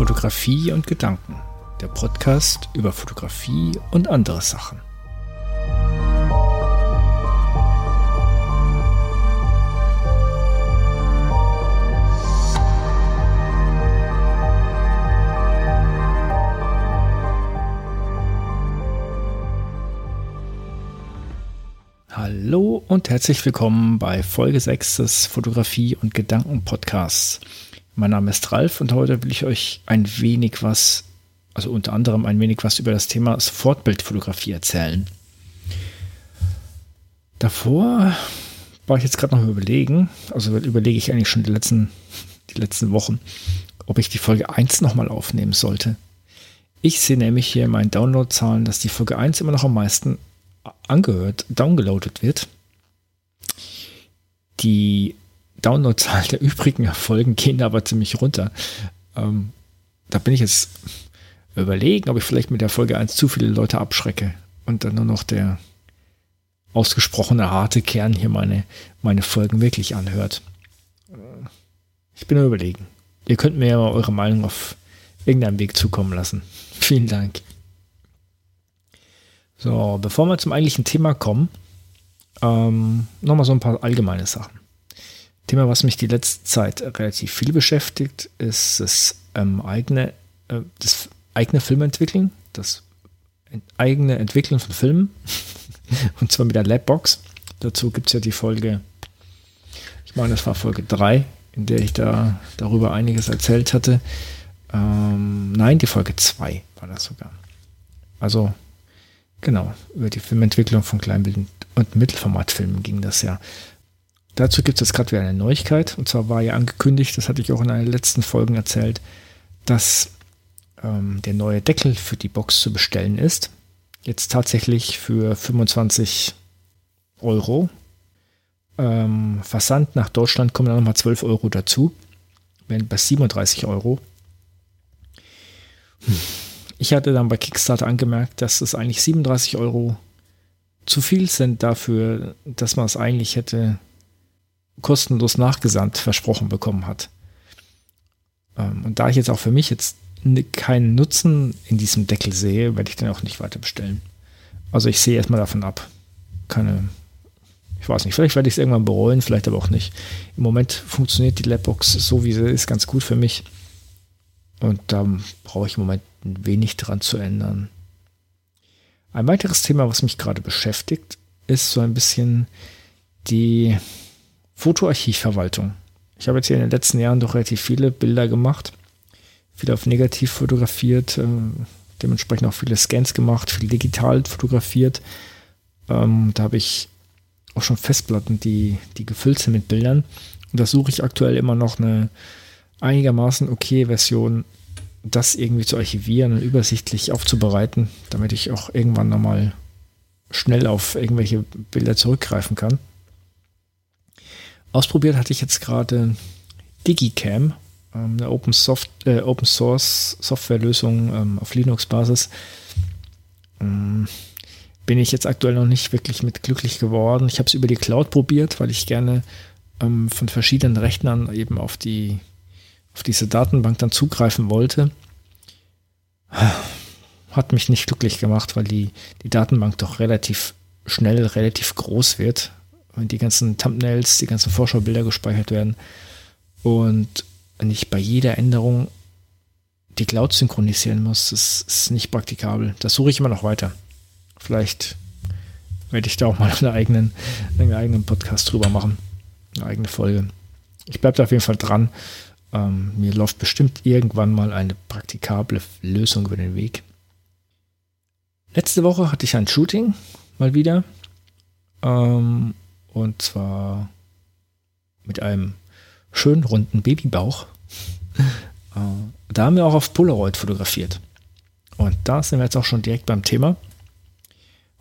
Fotografie und Gedanken, der Podcast über Fotografie und andere Sachen. Hallo und herzlich willkommen bei Folge 6 des Fotografie und Gedanken Podcasts. Mein Name ist Ralf und heute will ich euch ein wenig was, also unter anderem ein wenig was über das Thema Sofortbildfotografie erzählen. Davor war ich jetzt gerade noch überlegen, also überlege ich eigentlich schon die letzten, die letzten Wochen, ob ich die Folge 1 nochmal aufnehmen sollte. Ich sehe nämlich hier in meinen Downloadzahlen, dass die Folge 1 immer noch am meisten angehört, downgeloadet wird. Die Downloadzahl der übrigen Folgen gehen aber ziemlich runter. Ähm, da bin ich jetzt überlegen, ob ich vielleicht mit der Folge 1 zu viele Leute abschrecke und dann nur noch der ausgesprochene harte Kern hier meine, meine Folgen wirklich anhört. Ich bin überlegen. Ihr könnt mir ja mal eure Meinung auf irgendeinem Weg zukommen lassen. Vielen Dank. So, bevor wir zum eigentlichen Thema kommen, ähm, nochmal so ein paar allgemeine Sachen. Thema, was mich die letzte Zeit relativ viel beschäftigt, ist das ähm, eigene, äh, das eigene Filmentwickeln, das eigene Entwickeln von Filmen. Und zwar mit der Labbox. Dazu gibt es ja die Folge, ich meine, das war Folge 3, in der ich da darüber einiges erzählt hatte. Ähm, nein, die Folge 2 war das sogar. Also, genau, über die Filmentwicklung von Kleinbild- und Mittelformatfilmen ging das ja. Dazu gibt es jetzt gerade wieder eine Neuigkeit. Und zwar war ja angekündigt, das hatte ich auch in einer letzten Folgen erzählt, dass ähm, der neue Deckel für die Box zu bestellen ist. Jetzt tatsächlich für 25 Euro. Ähm, Versand nach Deutschland kommen dann nochmal 12 Euro dazu. Wären bei 37 Euro. Ich hatte dann bei Kickstarter angemerkt, dass es eigentlich 37 Euro zu viel sind dafür, dass man es eigentlich hätte kostenlos nachgesandt versprochen bekommen hat. Ähm, und da ich jetzt auch für mich jetzt keinen Nutzen in diesem Deckel sehe, werde ich den auch nicht weiter bestellen. Also ich sehe erstmal davon ab. Keine, ich weiß nicht, vielleicht werde ich es irgendwann bereuen, vielleicht aber auch nicht. Im Moment funktioniert die Lapbox so, wie sie ist, ganz gut für mich. Und da brauche ich im Moment wenig dran zu ändern. Ein weiteres Thema, was mich gerade beschäftigt, ist so ein bisschen die Fotoarchivverwaltung. Ich habe jetzt hier in den letzten Jahren doch relativ viele Bilder gemacht, viel auf negativ fotografiert, äh, dementsprechend auch viele Scans gemacht, viel digital fotografiert. Ähm, da habe ich auch schon Festplatten, die, die gefüllt sind mit Bildern. Und da suche ich aktuell immer noch eine einigermaßen okay Version, das irgendwie zu archivieren und übersichtlich aufzubereiten, damit ich auch irgendwann nochmal schnell auf irgendwelche Bilder zurückgreifen kann. Ausprobiert hatte ich jetzt gerade Digicam, ähm, eine Open, Soft, äh, Open Source Softwarelösung ähm, auf Linux-Basis. Ähm, bin ich jetzt aktuell noch nicht wirklich mit glücklich geworden. Ich habe es über die Cloud probiert, weil ich gerne ähm, von verschiedenen Rechnern eben auf die auf diese Datenbank dann zugreifen wollte. Hat mich nicht glücklich gemacht, weil die, die Datenbank doch relativ schnell, relativ groß wird die ganzen Thumbnails, die ganzen Vorschaubilder gespeichert werden und nicht bei jeder Änderung die Cloud synchronisieren muss, das ist nicht praktikabel. Das suche ich immer noch weiter. Vielleicht werde ich da auch mal einen eigenen, einen eigenen Podcast drüber machen. Eine eigene Folge. Ich bleibe da auf jeden Fall dran. Ähm, mir läuft bestimmt irgendwann mal eine praktikable Lösung über den Weg. Letzte Woche hatte ich ein Shooting mal wieder. Ähm, und zwar mit einem schönen runden Babybauch. Äh, da haben wir auch auf Polaroid fotografiert. Und da sind wir jetzt auch schon direkt beim Thema.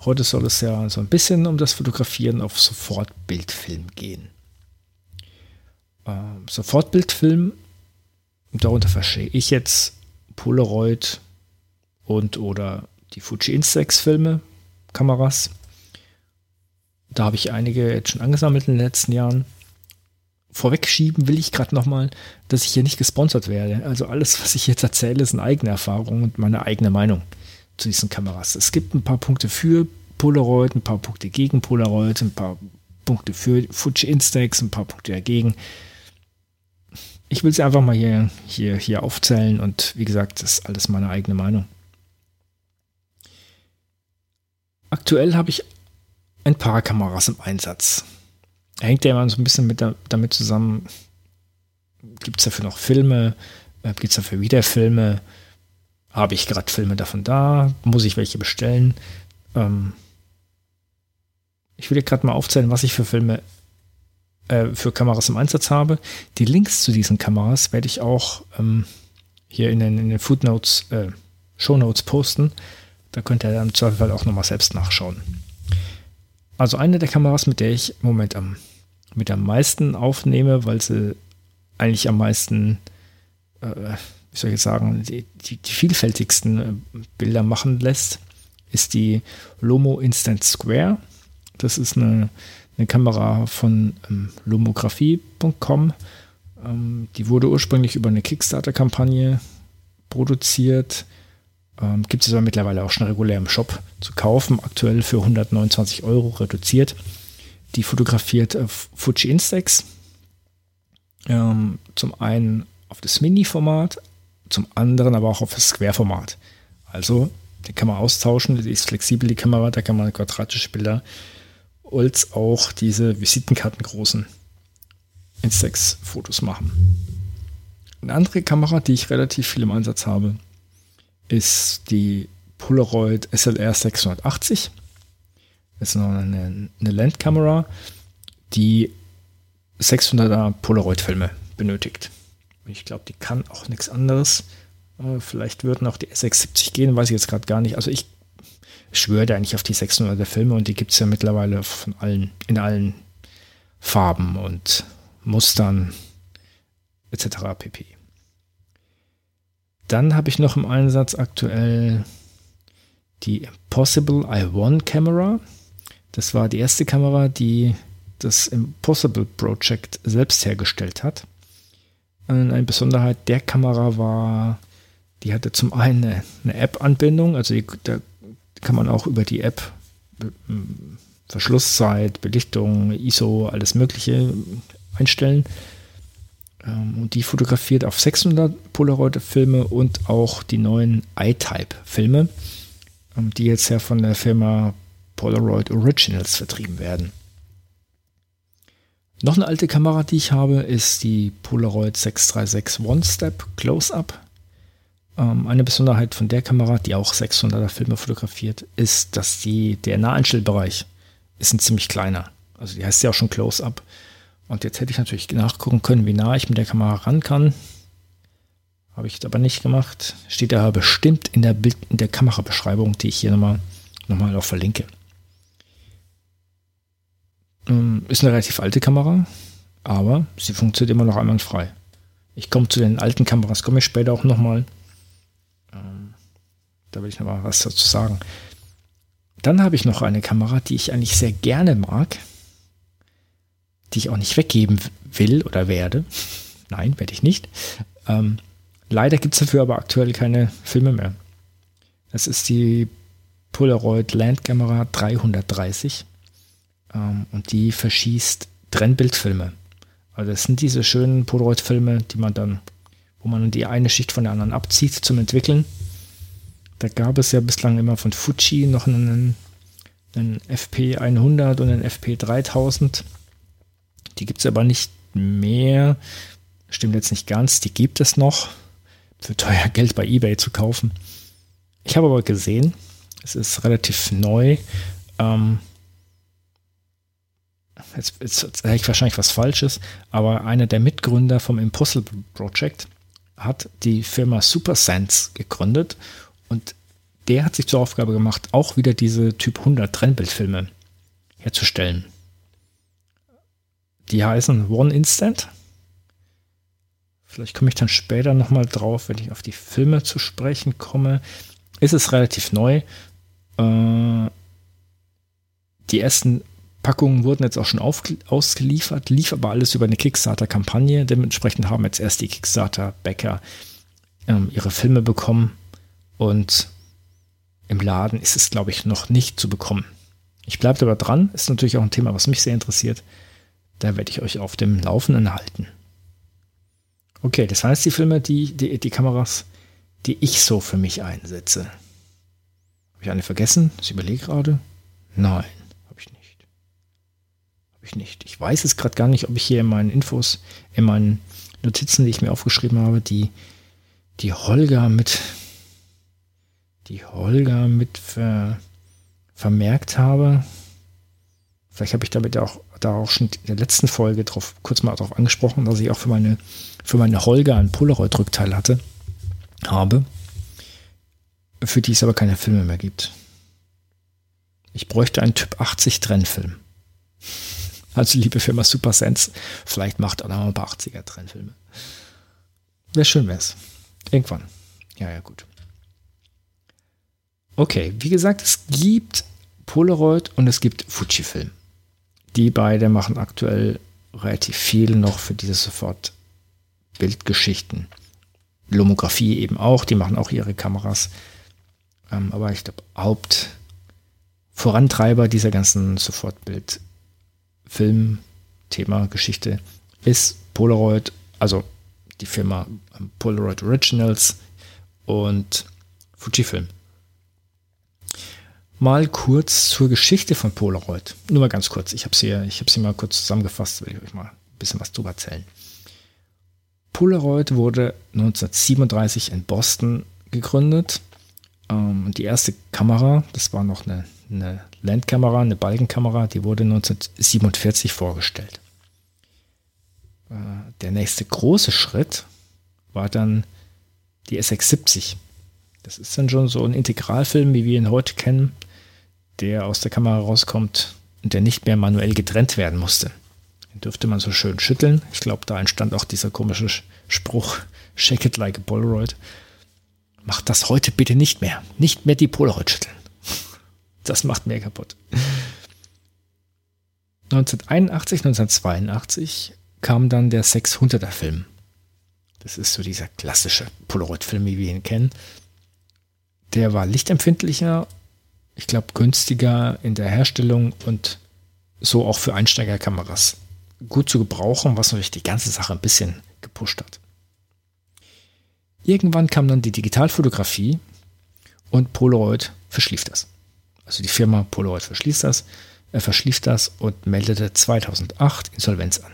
Heute soll es ja so ein bisschen um das Fotografieren auf Sofortbildfilm gehen. Ähm, Sofortbildfilm, darunter verstehe ich jetzt Polaroid und oder die Fuji Instax Filme, Kameras. Da habe ich einige jetzt schon angesammelt in den letzten Jahren. vorwegschieben will ich gerade nochmal, dass ich hier nicht gesponsert werde. Also alles, was ich jetzt erzähle, ist eine eigene Erfahrung und meine eigene Meinung zu diesen Kameras. Es gibt ein paar Punkte für Polaroid, ein paar Punkte gegen Polaroid, ein paar Punkte für Fuji Instax, ein paar Punkte dagegen. Ich will sie einfach mal hier, hier, hier aufzählen und wie gesagt, das ist alles meine eigene Meinung. Aktuell habe ich ein paar Kameras im Einsatz. Hängt ja immer so ein bisschen mit da, damit zusammen, gibt es dafür noch Filme, äh, gibt es dafür wieder Filme, habe ich gerade Filme davon da, muss ich welche bestellen. Ähm, ich will gerade mal aufzählen, was ich für Filme äh, für Kameras im Einsatz habe. Die Links zu diesen Kameras werde ich auch ähm, hier in den, in den Footnotes, äh, Shownotes posten. Da könnt ihr dann im Zweifel auch nochmal selbst nachschauen. Also eine der Kameras, mit der ich im Moment am, mit am meisten aufnehme, weil sie eigentlich am meisten, äh, wie soll ich jetzt sagen, die, die, die vielfältigsten äh, Bilder machen lässt, ist die Lomo Instant Square. Das ist eine, eine Kamera von ähm, lomografie.com. Ähm, die wurde ursprünglich über eine Kickstarter-Kampagne produziert. Ähm, Gibt es aber mittlerweile auch schon regulär im Shop zu kaufen, aktuell für 129 Euro reduziert. Die fotografiert äh, Fuji Instax. Ähm, zum einen auf das Mini-Format, zum anderen aber auch auf das Square-Format. Also, die kann man austauschen, die ist flexibel, die Kamera, da kann man quadratische Bilder als auch diese Visitenkartengroßen Instax-Fotos machen. Eine andere Kamera, die ich relativ viel im Einsatz habe, ist die Polaroid SLR 680. Das ist noch eine, eine Landkamera, die 600er Polaroid-Filme benötigt. Ich glaube, die kann auch nichts anderes. Äh, vielleicht würden auch die S670 gehen, weiß ich jetzt gerade gar nicht. Also ich schwöre da eigentlich auf die 600er Filme und die gibt es ja mittlerweile von allen, in allen Farben und Mustern etc. pp. Dann habe ich noch im Einsatz aktuell die Impossible i1 Camera. Das war die erste Kamera, die das Impossible Project selbst hergestellt hat. Eine Besonderheit der Kamera war, die hatte zum einen eine, App-Anbindung, also die, da kann man auch über die App Verschlusszeit, Belichtung, ISO, alles Mögliche einstellen. Ähm, und die fotografiert auf 600 Polaroid-Filme und auch die neuen iType-Filme, ähm, die jetzt ja von der Firma Polaroid Originals vertrieben werden. Noch eine alte Kamera, die ich habe, ist die Polaroid 636 One-Step Close-Up. Ähm, eine Besonderheit von der Kamera, die auch 600er Filme fotografiert, ist, dass die, der Naheinstellbereich ist ein ziemlich kleiner. Also die heißt ja auch schon Close-Up. Und jetzt hätte ich natürlich nachgucken können, wie nah ich mit der Kamera ran kann. Habe ich aber nicht gemacht. Steht da bestimmt in der, Bild, in der Kamerabeschreibung, die ich hier nochmal noch mal auch verlinke. Ähm, ist eine relativ alte Kamera, aber sie funktioniert immer noch einwandfrei. Ich komme zu den alten Kameras, komme ich später auch nochmal. Ähm, da will ich nochmal was dazu sagen. Dann habe ich noch eine Kamera, die ich eigentlich sehr gerne mag die ich auch nicht weggeben will oder werde. Nein, werde ich nicht. Ähm, leider gibt es dafür aber aktuell keine Filme mehr. Das ist die Polaroid Landkamera 330 ähm, und die verschießt Trennbildfilme. Also das sind diese schönen Polaroid-Filme, die man dann, wo man die eine Schicht von der anderen abzieht zum Entwickeln. Da gab es ja bislang immer von Fuji noch einen, einen FP100 und einen FP3000 die gibt es aber nicht mehr. Stimmt jetzt nicht ganz. Die gibt es noch. Für teuer Geld bei eBay zu kaufen. Ich habe aber gesehen, es ist relativ neu. Ähm, jetzt, jetzt sage ich wahrscheinlich was Falsches, aber einer der Mitgründer vom Impossible Project hat die Firma SuperSense gegründet und der hat sich zur Aufgabe gemacht, auch wieder diese Typ 100 Trennbildfilme herzustellen. Die heißen One Instant. Vielleicht komme ich dann später nochmal drauf, wenn ich auf die Filme zu sprechen komme. Ist es relativ neu. Äh, die ersten Packungen wurden jetzt auch schon ausgeliefert, lief aber alles über eine Kickstarter-Kampagne. Dementsprechend haben jetzt erst die Kickstarter-Bäcker ähm, ihre Filme bekommen und im Laden ist es, glaube ich, noch nicht zu bekommen. Ich bleibe aber dran, ist natürlich auch ein Thema, was mich sehr interessiert. Da werde ich euch auf dem Laufenden halten. Okay, das heißt, die Filme, die, die, die Kameras, die ich so für mich einsetze. Habe ich eine vergessen? Ich überlege gerade. Nein, habe ich nicht. Habe ich nicht. Ich weiß es gerade gar nicht, ob ich hier in meinen Infos, in meinen Notizen, die ich mir aufgeschrieben habe, die, die Holger mit, die Holger mit ver, vermerkt habe. Vielleicht habe ich damit auch da auch schon in der letzten Folge drauf, kurz mal darauf angesprochen, dass ich auch für meine, für meine Holger ein Polaroid-Rückteil hatte, habe, für die es aber keine Filme mehr gibt. Ich bräuchte einen Typ 80 Trennfilm. Also liebe Firma Super Sense, vielleicht macht auch noch ein paar 80er Trennfilme. Wäre schön, wäre es. Irgendwann. Ja, ja, gut. Okay, wie gesagt, es gibt Polaroid und es gibt Fujifilm. Die beide machen aktuell relativ viel noch für diese Sofort-Bildgeschichten. Lomographie eben auch, die machen auch ihre Kameras. Ähm, aber ich glaube, Hauptvorantreiber dieser ganzen Sofortbild-Film-Thema, Geschichte ist Polaroid, also die Firma Polaroid Originals und Fujifilm. Mal kurz zur Geschichte von Polaroid. Nur mal ganz kurz. Ich habe sie, ich sie mal kurz zusammengefasst. Will ich euch mal ein bisschen was drüber erzählen. Polaroid wurde 1937 in Boston gegründet. Ähm, die erste Kamera, das war noch eine, eine Landkamera, eine Balkenkamera, die wurde 1947 vorgestellt. Äh, der nächste große Schritt war dann die SX70. Das ist dann schon so ein Integralfilm, wie wir ihn heute kennen der aus der Kamera rauskommt und der nicht mehr manuell getrennt werden musste. Den dürfte man so schön schütteln. Ich glaube, da entstand auch dieser komische Spruch, shake it like a Polaroid. Macht das heute bitte nicht mehr. Nicht mehr die Polaroid schütteln. Das macht mir kaputt. 1981, 1982 kam dann der 600er Film. Das ist so dieser klassische Polaroid-Film, wie wir ihn kennen. Der war lichtempfindlicher ich glaube, günstiger in der Herstellung und so auch für Einsteigerkameras gut zu gebrauchen, was natürlich die ganze Sache ein bisschen gepusht hat. Irgendwann kam dann die Digitalfotografie und Polaroid verschlief das. Also die Firma Polaroid verschließt das, er verschlief das und meldete 2008 Insolvenz an.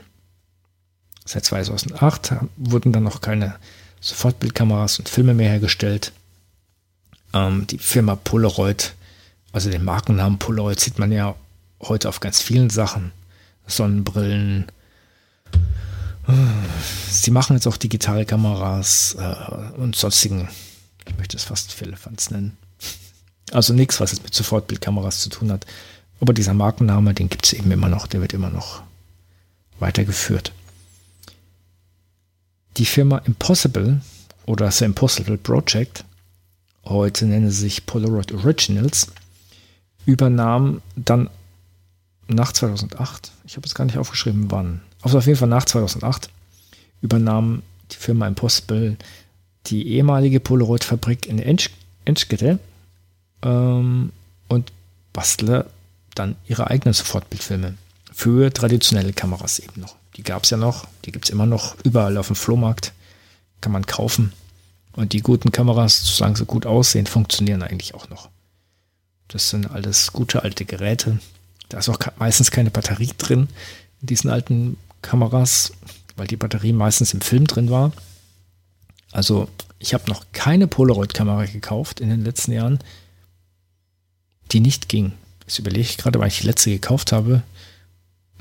Seit 2008 wurden dann noch keine Sofortbildkameras und Filme mehr hergestellt. Ähm, die Firma Polaroid also den Markennamen Polaroid sieht man ja heute auf ganz vielen Sachen. Sonnenbrillen. Sie machen jetzt auch digitale Kameras äh, und sonstigen, ich möchte es fast Firlefanz nennen. Also nichts, was jetzt mit Sofortbildkameras zu tun hat. Aber dieser Markenname, den gibt es eben immer noch, der wird immer noch weitergeführt. Die Firma Impossible oder The Impossible Project, heute nennen sie sich Polaroid Originals, übernahm dann nach 2008, ich habe es gar nicht aufgeschrieben, wann, also auf jeden Fall nach 2008, übernahm die Firma Impossible die ehemalige Polaroid-Fabrik in Ensch Enschede ähm, und bastle dann ihre eigenen Sofortbildfilme für traditionelle Kameras eben noch. Die gab es ja noch, die gibt es immer noch überall auf dem Flohmarkt, kann man kaufen. Und die guten Kameras, solange sie gut aussehen, funktionieren eigentlich auch noch. Das sind alles gute alte Geräte. Da ist auch meistens keine Batterie drin in diesen alten Kameras, weil die Batterie meistens im Film drin war. Also ich habe noch keine Polaroid-Kamera gekauft in den letzten Jahren, die nicht ging. Das überlege ich gerade, weil ich die letzte gekauft habe.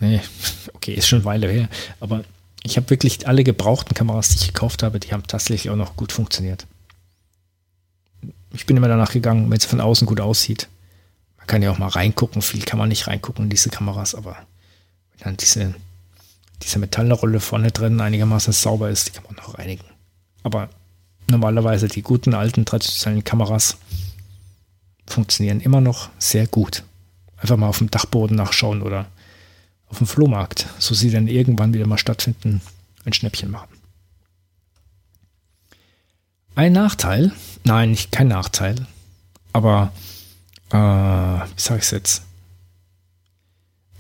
Nee, okay, ist schon eine Weile her. Aber ich habe wirklich alle gebrauchten Kameras, die ich gekauft habe, die haben tatsächlich auch noch gut funktioniert. Ich bin immer danach gegangen, wenn es von außen gut aussieht, man kann ja auch mal reingucken, viel kann man nicht reingucken in diese Kameras, aber wenn dann diese, diese Metallrolle vorne drin einigermaßen sauber ist, die kann man noch reinigen. Aber normalerweise die guten alten traditionellen Kameras funktionieren immer noch sehr gut. Einfach mal auf dem Dachboden nachschauen oder auf dem Flohmarkt, so sie dann irgendwann wieder mal stattfinden, ein Schnäppchen machen. Ein Nachteil, nein, kein Nachteil, aber äh, wie sage ich es jetzt?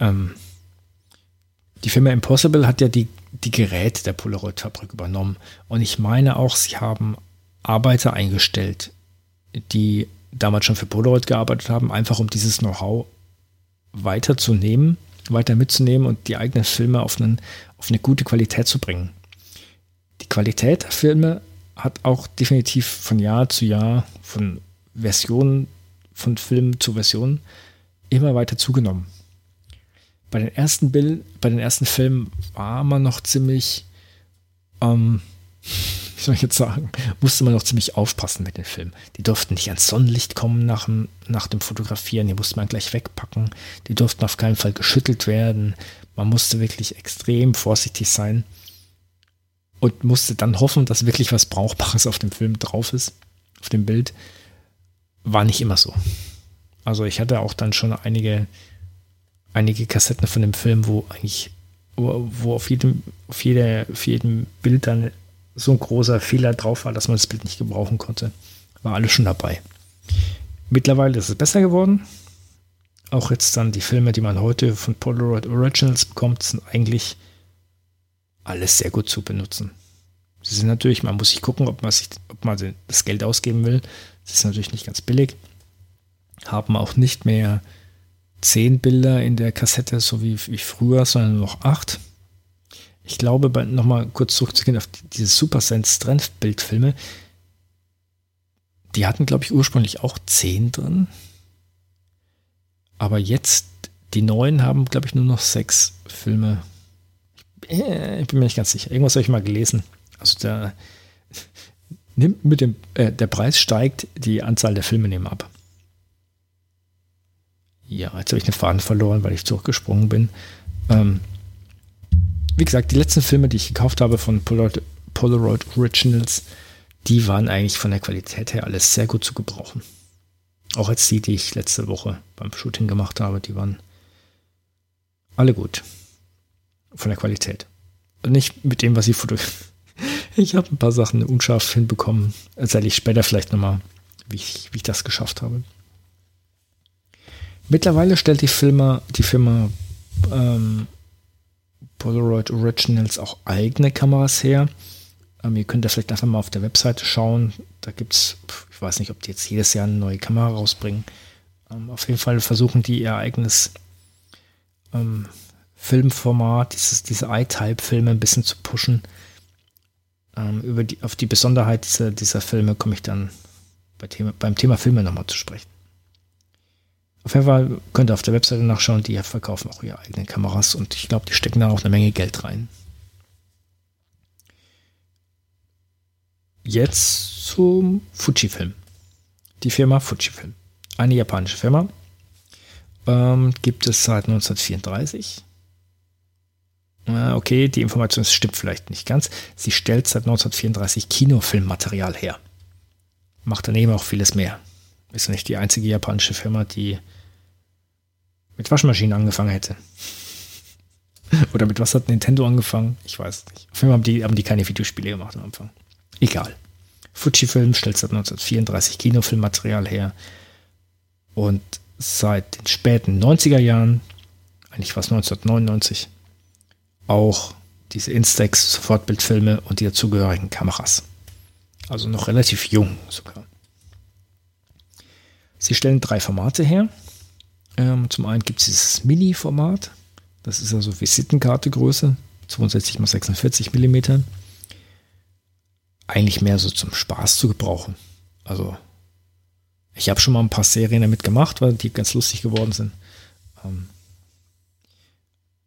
Ähm, die Firma Impossible hat ja die, die Geräte der Polaroid-Fabrik übernommen. Und ich meine auch, sie haben Arbeiter eingestellt, die damals schon für Polaroid gearbeitet haben, einfach um dieses Know-how weiterzunehmen, weiter mitzunehmen und die eigenen Filme auf, einen, auf eine gute Qualität zu bringen. Die Qualität der Filme hat auch definitiv von Jahr zu Jahr, von Version von Film zu Version immer weiter zugenommen. Bei den ersten Bild, bei den ersten Filmen war man noch ziemlich, ähm, wie soll ich jetzt sagen, musste man noch ziemlich aufpassen mit den Filmen. Die durften nicht ans Sonnenlicht kommen nach dem, nach dem Fotografieren, die musste man gleich wegpacken. Die durften auf keinen Fall geschüttelt werden. Man musste wirklich extrem vorsichtig sein und musste dann hoffen, dass wirklich was Brauchbares auf dem Film drauf ist, auf dem Bild. War nicht immer so. Also ich hatte auch dann schon einige, einige Kassetten von dem Film, wo eigentlich, wo, wo auf jedem, auf jeder, auf jedem Bild dann so ein großer Fehler drauf war, dass man das Bild nicht gebrauchen konnte. War alles schon dabei. Mittlerweile ist es besser geworden. Auch jetzt dann die Filme, die man heute von Polaroid Originals bekommt, sind eigentlich alles sehr gut zu benutzen. Sie sind natürlich, man muss sich gucken, ob man, sich, ob man das Geld ausgeben will. Das ist natürlich nicht ganz billig. Haben auch nicht mehr zehn Bilder in der Kassette, so wie, wie früher, sondern nur noch acht. Ich glaube, nochmal kurz zurückzugehen auf diese Super Sense Trendbildfilme, die hatten, glaube ich, ursprünglich auch zehn drin. Aber jetzt, die neuen haben, glaube ich, nur noch sechs Filme. Ich, äh, ich bin mir nicht ganz sicher. Irgendwas habe ich mal gelesen. Also der nimmt mit dem, äh, der Preis steigt, die Anzahl der Filme nehmen ab. Ja, jetzt habe ich den Faden verloren, weil ich zurückgesprungen bin. Ähm, wie gesagt, die letzten Filme, die ich gekauft habe von Polaroid, Polaroid Originals, die waren eigentlich von der Qualität her alles sehr gut zu gebrauchen. Auch jetzt die, die ich letzte Woche beim Shooting gemacht habe, die waren alle gut. Von der Qualität. Nicht mit dem, was ich fotografiert ich habe ein paar Sachen unscharf hinbekommen. Erzähle ich später vielleicht nochmal, wie ich, wie ich das geschafft habe. Mittlerweile stellt die Firma, die Firma ähm, Polaroid Originals auch eigene Kameras her. Ähm, ihr könnt da vielleicht einfach mal auf der Webseite schauen. Da gibt es, ich weiß nicht, ob die jetzt jedes Jahr eine neue Kamera rausbringen. Ähm, auf jeden Fall versuchen die ihr eigenes ähm, Filmformat, dieses, diese iType-Filme ein bisschen zu pushen. Ähm, über die, auf die Besonderheit dieser, dieser Filme komme ich dann bei Thema, beim Thema Filme nochmal zu sprechen. Auf jeden Fall könnt ihr auf der Webseite nachschauen, die verkaufen auch ihre eigenen Kameras und ich glaube, die stecken da auch eine Menge Geld rein. Jetzt zum Fujifilm. Die Firma Fujifilm. Eine japanische Firma. Ähm, gibt es seit 1934 okay, die Information stimmt vielleicht nicht ganz. Sie stellt seit 1934 Kinofilmmaterial her. Macht daneben auch vieles mehr. Ist nicht die einzige japanische Firma, die mit Waschmaschinen angefangen hätte. Oder mit was hat Nintendo angefangen? Ich weiß nicht. Auf jeden Fall haben die, haben die keine Videospiele gemacht am Anfang. Egal. Fujifilm stellt seit 1934 Kinofilmmaterial her. Und seit den späten 90er Jahren, eigentlich war es 1999, auch diese Instax Sofortbildfilme und die dazugehörigen Kameras. Also noch relativ jung sogar. Sie stellen drei Formate her. Ähm, zum einen gibt es dieses Mini-Format. Das ist also Visitenkarte-Größe, 62 x 46 mm. Eigentlich mehr so zum Spaß zu gebrauchen. Also ich habe schon mal ein paar Serien damit gemacht, weil die ganz lustig geworden sind. Ähm,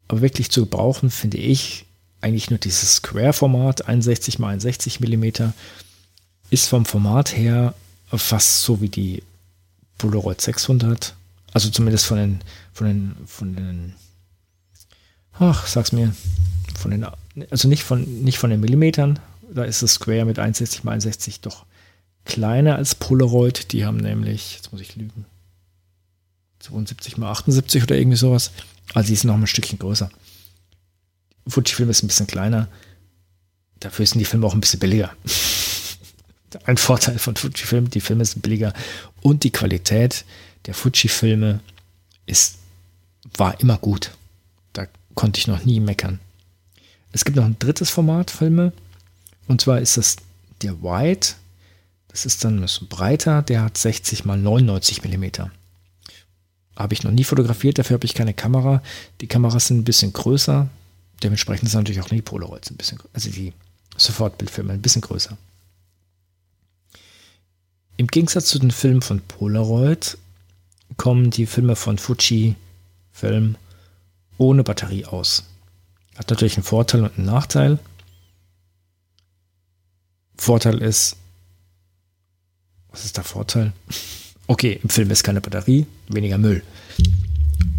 aber wirklich zu gebrauchen, finde ich eigentlich nur dieses Square-Format, 61 x 61 mm, ist vom Format her fast so wie die Polaroid 600. Also zumindest von den, von den, von den, ach, sag's mir, von den, also nicht von, nicht von den Millimetern, da ist das Square mit 61 x 61 doch kleiner als Polaroid. Die haben nämlich, jetzt muss ich lügen, 72 mal 78 oder irgendwie sowas. Also die ist noch ein Stückchen größer. Fujifilm ist ein bisschen kleiner. Dafür sind die Filme auch ein bisschen billiger. ein Vorteil von Fujifilm, die Filme sind billiger und die Qualität der Fuji-Filme war immer gut. Da konnte ich noch nie meckern. Es gibt noch ein drittes Format Filme und zwar ist das der Wide. Das ist dann ein bisschen breiter, der hat 60 mal 99 Millimeter. Habe ich noch nie fotografiert, dafür habe ich keine Kamera. Die Kameras sind ein bisschen größer. Dementsprechend sind natürlich auch die Polaroids ein bisschen, also die Sofortbildfilme ein bisschen größer. Im Gegensatz zu den Filmen von Polaroid kommen die Filme von Fuji Film ohne Batterie aus. Hat natürlich einen Vorteil und einen Nachteil. Vorteil ist, was ist der Vorteil? Okay, im Film ist keine Batterie, weniger Müll.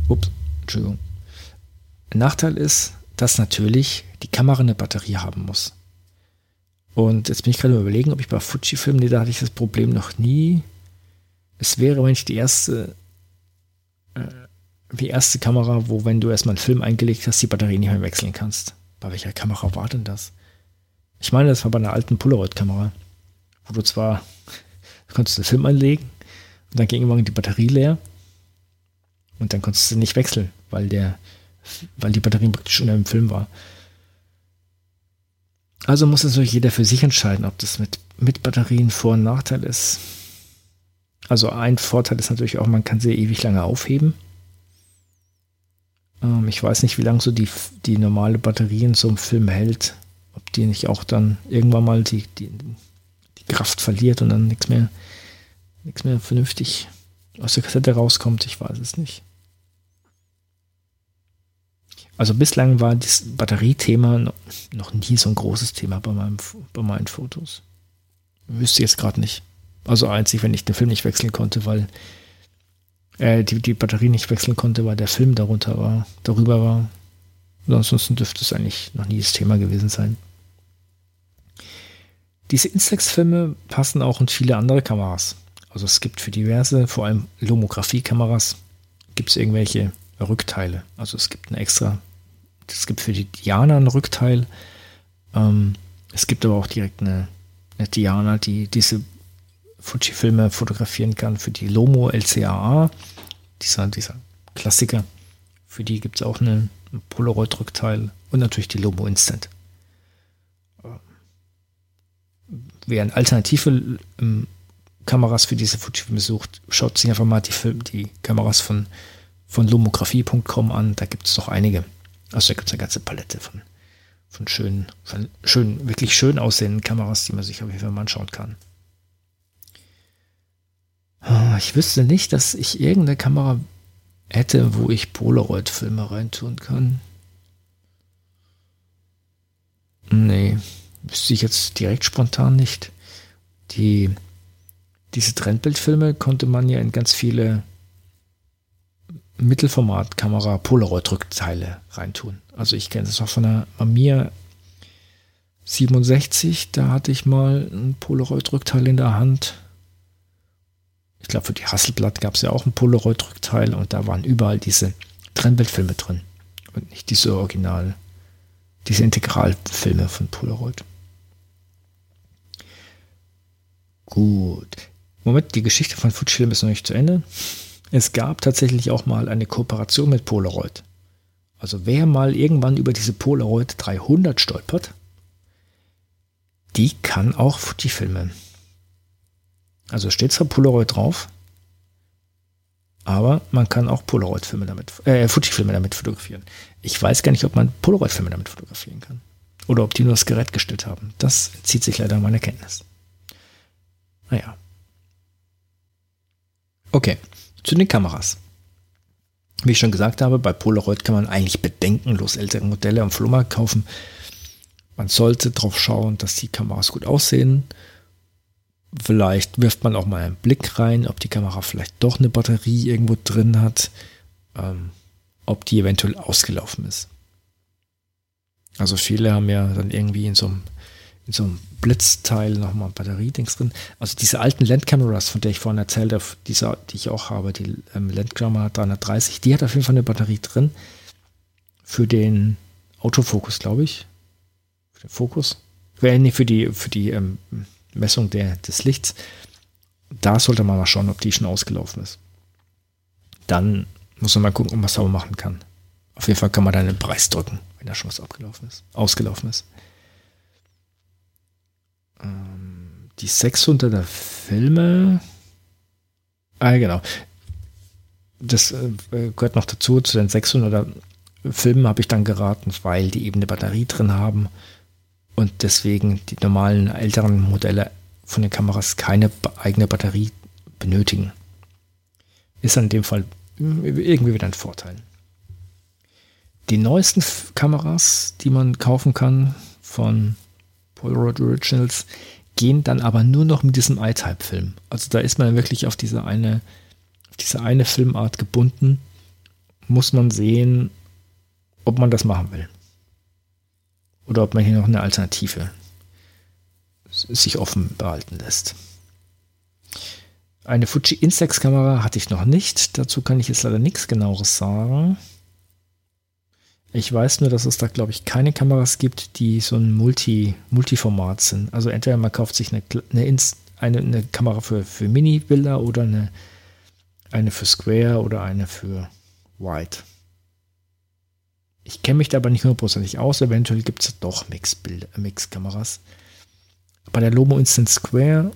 Ups, Entschuldigung. Nachteil ist, dass natürlich die Kamera eine Batterie haben muss. Und jetzt bin ich gerade überlegen, ob ich bei Fujifilm, nee, da hatte ich das Problem noch nie. Es wäre, wenn ich die erste, äh, die erste Kamera, wo, wenn du erstmal einen Film eingelegt hast, die Batterie nicht mehr wechseln kannst. Bei welcher Kamera war denn das? Ich meine, das war bei einer alten Polaroid-Kamera, wo du zwar, du konntest den Film einlegen und dann ging irgendwann die Batterie leer und dann konntest du nicht wechseln, weil der, weil die Batterie praktisch schon im Film war. Also muss natürlich jeder für sich entscheiden, ob das mit, mit Batterien Vor- und Nachteil ist. Also ein Vorteil ist natürlich auch, man kann sie ewig lange aufheben. Ähm, ich weiß nicht, wie lange so die, die normale Batterie in so einem Film hält. Ob die nicht auch dann irgendwann mal die, die, die Kraft verliert und dann nichts mehr, nichts mehr vernünftig aus der Kassette rauskommt. Ich weiß es nicht. Also bislang war das Batteriethema noch nie so ein großes Thema bei, meinem, bei meinen Fotos. Wüsste jetzt gerade nicht. Also einzig, wenn ich den Film nicht wechseln konnte, weil äh, die, die Batterie nicht wechseln konnte, weil der Film darunter war, darüber war. Ansonsten dürfte es eigentlich noch nie das Thema gewesen sein. Diese Instax-Filme passen auch in viele andere Kameras. Also es gibt für diverse, vor allem Lomographie-Kameras, gibt es irgendwelche Rückteile. Also es gibt eine extra es gibt für die Diana ein Rückteil. Ähm, es gibt aber auch direkt eine, eine Diana, die diese Fuji-Filme fotografieren kann für die Lomo LCAA, dieser, dieser Klassiker. Für die gibt es auch eine, ein Polaroid-Rückteil und natürlich die Lomo Instant. Eine alternative ähm, Kameras für diese Fuji-Filme sucht, schaut sich einfach mal die, Film, die Kameras von, von lomografie.com an. Da gibt es doch einige. Also da gibt es eine ganze Palette von, von schönen, von schön, wirklich schön aussehenden Kameras, die man sich auf jeden Fall mal anschauen kann. Ah, ich wüsste nicht, dass ich irgendeine Kamera hätte, wo ich Polaroid-Filme reintun kann. Nee, wüsste ich jetzt direkt spontan nicht. Die, diese Trendbildfilme konnte man ja in ganz viele Mittelformatkamera Polaroid-Rückteile reintun. Also ich kenne das auch von der Mamiya 67, da hatte ich mal ein Polaroid-Rückteil in der Hand. Ich glaube, für die Hasselblatt gab es ja auch ein Polaroid-Rückteil und da waren überall diese Trennbildfilme drin und nicht diese Original, diese Integralfilme von Polaroid. Gut. Moment, die Geschichte von Fujifilm ist noch nicht zu Ende. Es gab tatsächlich auch mal eine Kooperation mit Polaroid. Also wer mal irgendwann über diese Polaroid 300 stolpert, die kann auch Fuji-Filme. Also steht zwar Polaroid drauf, aber man kann auch Polaroid-Filme damit, äh, Fuji-Filme damit fotografieren. Ich weiß gar nicht, ob man Polaroid-Filme damit fotografieren kann. Oder ob die nur das Gerät gestellt haben. Das zieht sich leider meiner Kenntnis. Naja. Okay. Zu den Kameras. Wie ich schon gesagt habe, bei Polaroid kann man eigentlich bedenkenlos ältere Modelle am Flohmarkt kaufen. Man sollte darauf schauen, dass die Kameras gut aussehen. Vielleicht wirft man auch mal einen Blick rein, ob die Kamera vielleicht doch eine Batterie irgendwo drin hat, ähm, ob die eventuell ausgelaufen ist. Also viele haben ja dann irgendwie in so einem, in so einem Blitzteil nochmal Batteriedings drin. Also diese alten Landkameras, von der ich vorhin erzählt habe, diese, die ich auch habe, die ähm, Landkamera 330, die hat auf jeden Fall eine Batterie drin. Für den Autofokus, glaube ich. Für den Fokus. Äh, nee, für die, für die ähm, Messung der, des Lichts. Da sollte man mal schauen, ob die schon ausgelaufen ist. Dann muss man mal gucken, ob man es sauber machen kann. Auf jeden Fall kann man dann den Preis drücken, wenn da schon was abgelaufen ist, ausgelaufen ist. Ähm, die 600er Filme. Ah, genau. Das äh, gehört noch dazu. Zu den 600er Filmen habe ich dann geraten, weil die eben eine Batterie drin haben und deswegen die normalen älteren Modelle von den Kameras keine eigene Batterie benötigen. Ist in dem Fall irgendwie wieder ein Vorteil. Die neuesten Kameras, die man kaufen kann von Polaroid Originals, gehen dann aber nur noch mit diesem I-Type-Film. Also da ist man wirklich auf diese eine, diese eine Filmart gebunden. Muss man sehen, ob man das machen will. Oder ob man hier noch eine Alternative sich offen behalten lässt. Eine Fuji Instax-Kamera hatte ich noch nicht. Dazu kann ich jetzt leider nichts genaueres sagen. Ich weiß nur, dass es da, glaube ich, keine Kameras gibt, die so ein Multi, Multiformat sind. Also entweder man kauft sich eine, eine, eine, eine Kamera für, für Mini-Bilder oder eine, eine für Square oder eine für Wide. Ich kenne mich da aber nicht hundertprozentig aus. Eventuell gibt es doch Mix-Kameras. Bei der Lomo Instant Square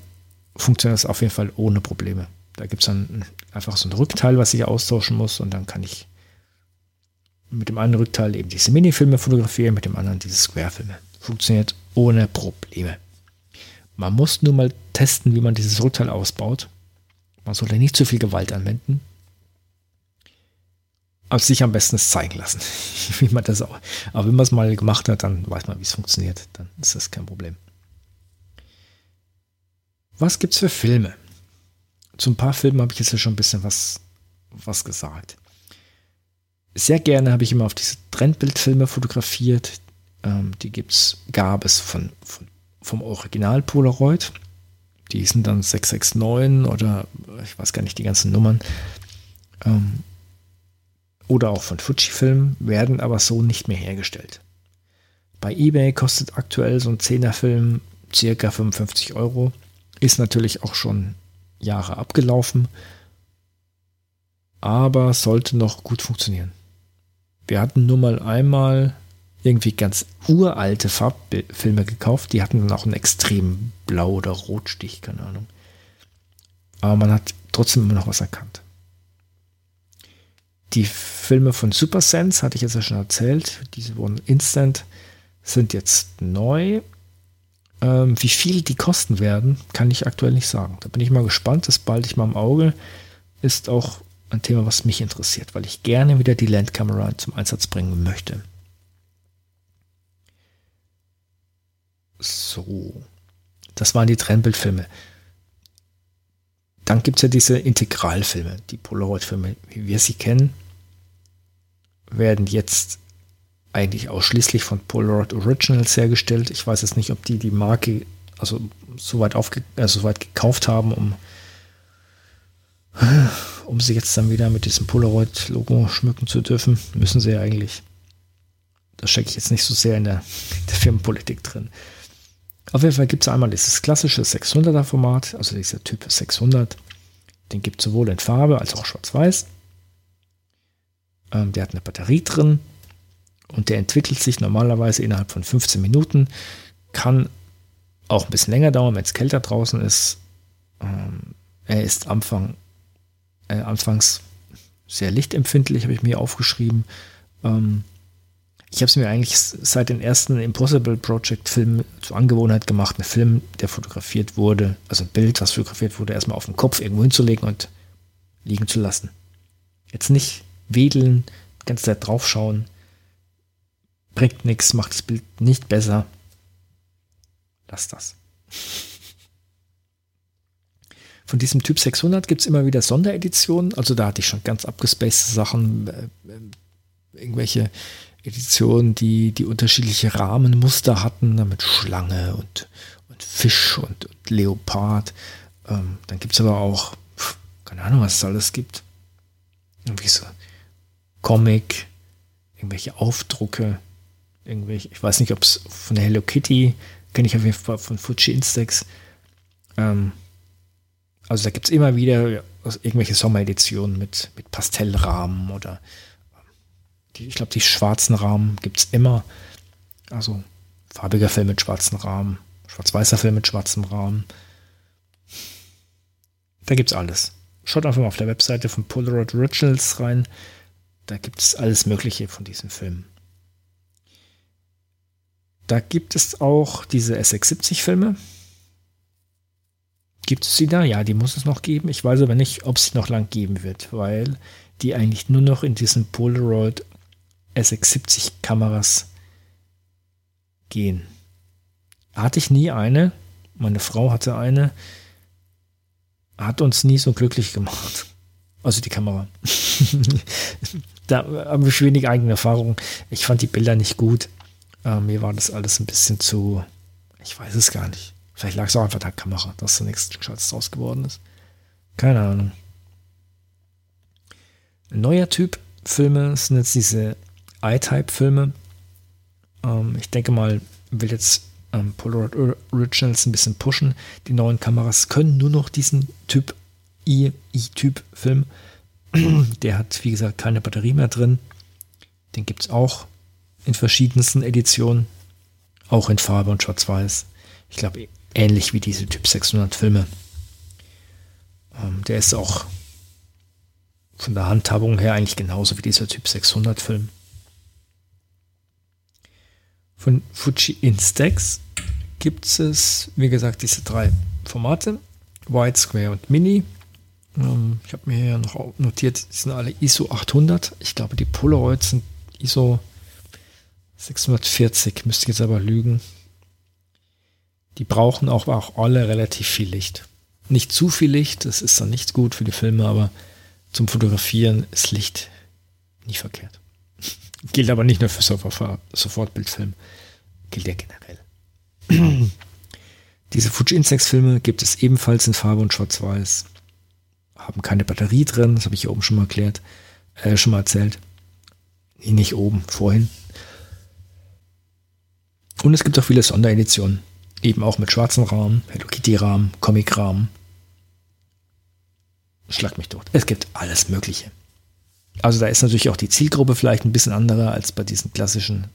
funktioniert das auf jeden Fall ohne Probleme. Da gibt es dann einfach so ein Rückteil, was ich austauschen muss und dann kann ich mit dem einen Rückteil eben diese Minifilme fotografieren, mit dem anderen diese Square-Filme. Funktioniert ohne Probleme. Man muss nur mal testen, wie man dieses Rückteil ausbaut. Man sollte nicht zu viel Gewalt anwenden. Aber sich am besten es zeigen lassen, wie man das auch. Aber wenn man es mal gemacht hat, dann weiß man, wie es funktioniert. Dann ist das kein Problem. Was gibt es für Filme? Zu ein paar Filmen habe ich jetzt ja schon ein bisschen was, was gesagt sehr gerne habe ich immer auf diese Trendbildfilme fotografiert. Ähm, die gibt's, gab es von, von, vom Original Polaroid. Die sind dann 669 oder ich weiß gar nicht die ganzen Nummern. Ähm, oder auch von Fujifilm, werden aber so nicht mehr hergestellt. Bei eBay kostet aktuell so ein 10er Film circa 55 Euro. Ist natürlich auch schon Jahre abgelaufen, aber sollte noch gut funktionieren. Wir hatten nur mal einmal irgendwie ganz uralte Farbfilme gekauft. Die hatten dann auch einen extremen Blau- oder Rotstich, keine Ahnung. Aber man hat trotzdem immer noch was erkannt. Die Filme von Super Sense, hatte ich jetzt ja schon erzählt, diese wurden instant, sind jetzt neu. Ähm, wie viel die kosten werden, kann ich aktuell nicht sagen. Da bin ich mal gespannt, das bald ich mal im Auge. Ist auch ein Thema, was mich interessiert, weil ich gerne wieder die Landkamera zum Einsatz bringen möchte. So, das waren die Trennbildfilme. Dann gibt es ja diese Integralfilme, die Polaroid-Filme, wie wir sie kennen, werden jetzt eigentlich ausschließlich von Polaroid Originals hergestellt. Ich weiß jetzt nicht, ob die die Marke also so weit, aufge also so weit gekauft haben, um um sie jetzt dann wieder mit diesem Polaroid-Logo schmücken zu dürfen, müssen sie ja eigentlich. Das stecke ich jetzt nicht so sehr in der, der Firmenpolitik drin. Auf jeden Fall gibt es einmal dieses klassische 600er Format, also dieser Typ 600. Den gibt es sowohl in Farbe als auch schwarz-weiß. Ähm, der hat eine Batterie drin und der entwickelt sich normalerweise innerhalb von 15 Minuten. Kann auch ein bisschen länger dauern, wenn es kälter draußen ist. Ähm, er ist Anfang äh, anfangs sehr lichtempfindlich, habe ich mir aufgeschrieben. Ähm, ich habe es mir eigentlich seit den ersten Impossible Project Filmen zur Angewohnheit gemacht, einen Film, der fotografiert wurde, also ein Bild, was fotografiert wurde, erstmal auf den Kopf irgendwo hinzulegen und liegen zu lassen. Jetzt nicht wedeln, die ganze Zeit draufschauen, bringt nichts, macht das Bild nicht besser. Lass das. Von diesem Typ 600 gibt es immer wieder Sondereditionen. Also da hatte ich schon ganz abgespacede Sachen, äh, äh, irgendwelche Editionen, die, die unterschiedliche Rahmenmuster hatten, mit Schlange und, und Fisch und, und Leopard. Ähm, dann gibt es aber auch, pf, keine Ahnung, was es alles gibt. Irgendwie so Comic, irgendwelche Aufdrucke, irgendwelche, ich weiß nicht, ob es von Hello Kitty, kenne ich auf jeden Fall von Fuji Instax. Ähm, also da gibt es immer wieder irgendwelche Sommereditionen mit, mit Pastellrahmen oder die, ich glaube, die schwarzen Rahmen gibt es immer. Also farbiger Film mit schwarzen Rahmen, schwarz-weißer Film mit schwarzem Rahmen. Da gibt es alles. Schaut einfach mal auf der Webseite von Polaroid Originals rein. Da gibt es alles Mögliche von diesem Film. Da gibt es auch diese SX70-Filme. Gibt es sie da? Ja, die muss es noch geben. Ich weiß aber nicht, ob es noch lang geben wird, weil die eigentlich nur noch in diesen Polaroid SX70 Kameras gehen. Hatte ich nie eine. Meine Frau hatte eine. Hat uns nie so glücklich gemacht. Also die Kamera. da habe ich wenig eigene Erfahrung. Ich fand die Bilder nicht gut. Äh, mir war das alles ein bisschen zu. Ich weiß es gar nicht. Vielleicht lag es auch einfach der Kamera, dass da nichts Gescheites draus geworden ist. Keine Ahnung. Ein neuer Typ Filme sind jetzt diese I-Type-Filme. Ähm, ich denke mal, will jetzt ähm, Polaroid Originals ein bisschen pushen. Die neuen Kameras können nur noch diesen Typ I-Typ-Film. Der hat, wie gesagt, keine Batterie mehr drin. Den gibt es auch in verschiedensten Editionen. Auch in Farbe und Schwarz-Weiß. Ich glaube, ähnlich wie diese Typ 600 Filme. Ähm, der ist auch von der Handhabung her eigentlich genauso wie dieser Typ 600 Film. Von Fuji Instax gibt es, wie gesagt, diese drei Formate, Wide, Square und Mini. Ähm, ich habe mir hier noch notiert, die sind alle ISO 800. Ich glaube, die Polaroids sind ISO 640, müsste ich jetzt aber lügen. Die brauchen auch, auch alle relativ viel Licht. Nicht zu viel Licht, das ist dann nicht gut für die Filme, aber zum Fotografieren ist Licht nie verkehrt. Gilt aber nicht nur für Sofortbildfilm, gilt ja generell. Diese Fuji Instax Filme gibt es ebenfalls in Farbe und Schwarz-Weiß. Haben keine Batterie drin, das habe ich hier oben schon mal erklärt, äh, schon mal erzählt. Nee, nicht oben, vorhin. Und es gibt auch viele Sondereditionen. Eben auch mit schwarzen Rahmen, Hello Kitty Rahmen, Comic Rahmen. Schlag mich tot. Es gibt alles Mögliche. Also da ist natürlich auch die Zielgruppe vielleicht ein bisschen anderer als bei diesen klassischen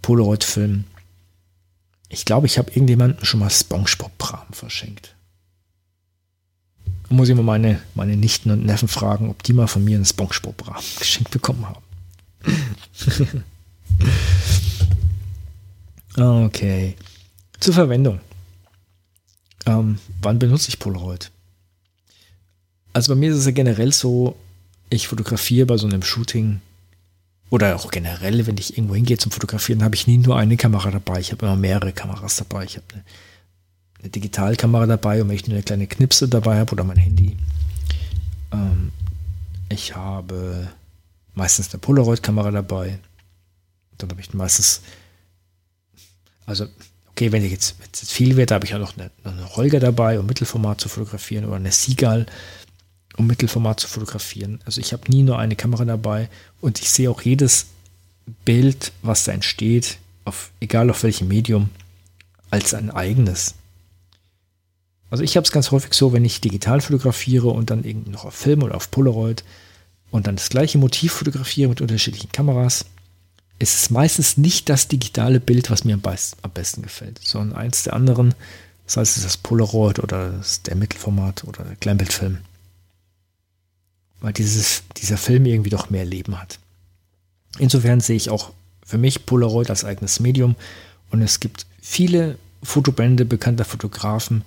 Polaroid-Filmen. Ich glaube, ich habe irgendjemanden schon mal SpongeBob-Rahmen verschenkt. Da muss ich mal meine, meine Nichten und Neffen fragen, ob die mal von mir einen SpongeBob-Rahmen geschenkt bekommen haben. okay. Zur Verwendung. Ähm, wann benutze ich Polaroid? Also bei mir ist es ja generell so, ich fotografiere bei so einem Shooting oder auch generell, wenn ich irgendwo hingehe zum Fotografieren, habe ich nie nur eine Kamera dabei. Ich habe immer mehrere Kameras dabei. Ich habe eine, eine Digitalkamera dabei und wenn ich nur eine kleine Knipse dabei habe oder mein Handy. Ähm, ich habe meistens eine Polaroid-Kamera dabei. Dann habe ich meistens, also okay, wenn ich jetzt, jetzt viel wird, habe ich auch noch eine, eine Holger dabei, um Mittelformat zu fotografieren oder eine Seagull um Mittelformat zu fotografieren. Also ich habe nie nur eine Kamera dabei und ich sehe auch jedes Bild, was da entsteht, auf, egal auf welchem Medium, als ein eigenes. Also ich habe es ganz häufig so, wenn ich digital fotografiere und dann irgendwie noch auf Film oder auf Polaroid und dann das gleiche Motiv fotografiere mit unterschiedlichen Kameras, ist es meistens nicht das digitale Bild, was mir am, besten gefällt, sondern eins der anderen, sei es das Polaroid oder das der Mittelformat oder der Kleinbildfilm weil dieses, dieser Film irgendwie doch mehr Leben hat. Insofern sehe ich auch für mich Polaroid als eigenes Medium und es gibt viele Fotobände bekannter Fotografen,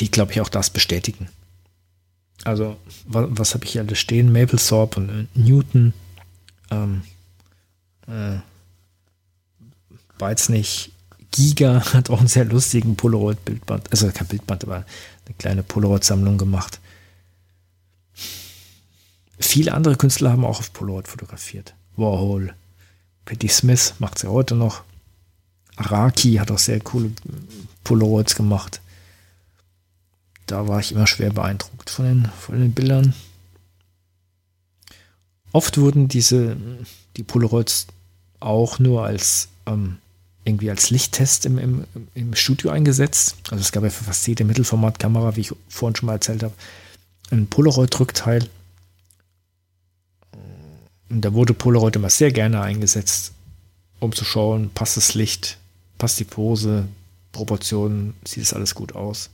die, glaube ich, auch das bestätigen. Also, was, was habe ich hier alles stehen? Maplethorpe und äh, Newton. Ähm, äh, war jetzt nicht. Giga hat auch einen sehr lustigen Polaroid-Bildband, also kein Bildband, aber eine kleine Polaroid-Sammlung gemacht. Viele andere Künstler haben auch auf Polaroid fotografiert. Warhol, Patti Smith macht sie heute noch. Araki hat auch sehr coole Polaroids gemacht. Da war ich immer schwer beeindruckt von den, von den Bildern. Oft wurden diese, die Polaroids auch nur als ähm, irgendwie als Lichttest im, im, im Studio eingesetzt. Also es gab ja für fast jede Mittelformatkamera, wie ich vorhin schon mal erzählt habe, ein Polaroid-Rückteil. Und da wurde Polaroid immer sehr gerne eingesetzt, um zu schauen, passt das Licht, passt die Pose, Proportionen, sieht es alles gut aus.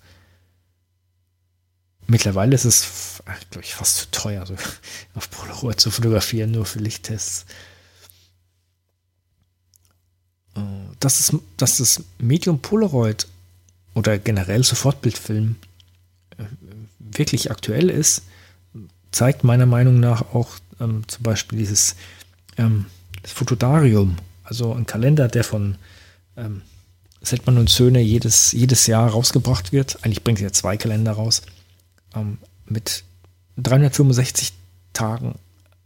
Mittlerweile ist es, glaube ich, fast zu teuer, so auf Polaroid zu fotografieren, nur für Lichttests. Dass, es, dass das Medium Polaroid oder generell Sofortbildfilm äh, wirklich aktuell ist, zeigt meiner Meinung nach auch ähm, zum Beispiel dieses ähm, Fotodarium, also ein Kalender, der von ähm, Seltmann und Söhne jedes, jedes Jahr rausgebracht wird. Eigentlich bringt er zwei Kalender raus ähm, mit 365 Tagen,